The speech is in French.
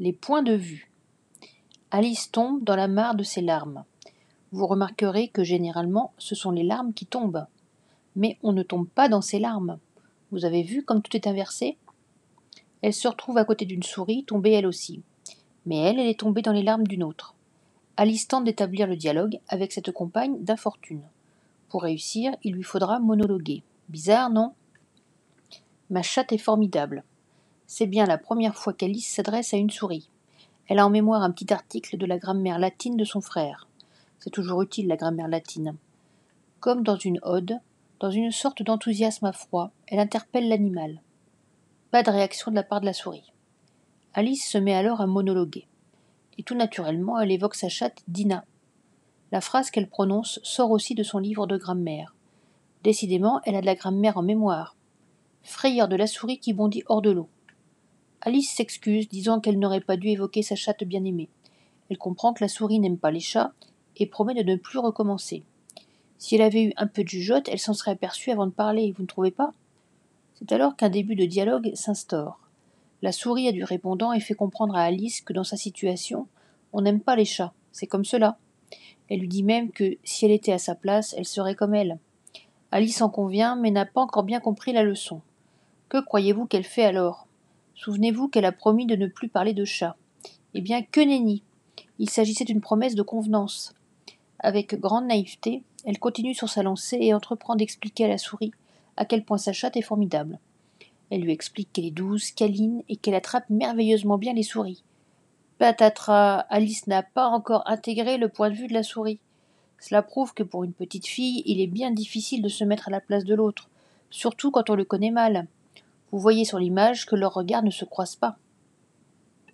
Les points de vue. Alice tombe dans la mare de ses larmes. Vous remarquerez que généralement ce sont les larmes qui tombent. Mais on ne tombe pas dans ses larmes. Vous avez vu comme tout est inversé? Elle se retrouve à côté d'une souris, tombée elle aussi. Mais elle, elle est tombée dans les larmes d'une autre. Alice tente d'établir le dialogue avec cette compagne d'infortune. Pour réussir, il lui faudra monologuer. Bizarre, non? Ma chatte est formidable. C'est bien la première fois qu'Alice s'adresse à une souris. Elle a en mémoire un petit article de la grammaire latine de son frère. C'est toujours utile la grammaire latine. Comme dans une ode, dans une sorte d'enthousiasme à froid, elle interpelle l'animal. Pas de réaction de la part de la souris. Alice se met alors à monologuer. Et tout naturellement, elle évoque sa chatte Dina. La phrase qu'elle prononce sort aussi de son livre de grammaire. Décidément, elle a de la grammaire en mémoire. Frayeur de la souris qui bondit hors de l'eau. Alice s'excuse, disant qu'elle n'aurait pas dû évoquer sa chatte bien-aimée. Elle comprend que la souris n'aime pas les chats et promet de ne plus recommencer. Si elle avait eu un peu de jugeote, elle s'en serait aperçue avant de parler, vous ne trouvez pas? C'est alors qu'un début de dialogue s'instaure. La souris a du répondant et fait comprendre à Alice que dans sa situation, on n'aime pas les chats, c'est comme cela. Elle lui dit même que si elle était à sa place, elle serait comme elle. Alice en convient, mais n'a pas encore bien compris la leçon. Que croyez-vous qu'elle fait alors? Souvenez-vous qu'elle a promis de ne plus parler de chat. Eh bien, que nenni Il s'agissait d'une promesse de convenance. Avec grande naïveté, elle continue sur sa lancée et entreprend d'expliquer à la souris à quel point sa chatte est formidable. Elle lui explique qu'elle est douce, câline et qu'elle attrape merveilleusement bien les souris. Patatras, Alice n'a pas encore intégré le point de vue de la souris. Cela prouve que pour une petite fille, il est bien difficile de se mettre à la place de l'autre, surtout quand on le connaît mal. Vous voyez sur l'image que leurs regards ne se croisent pas.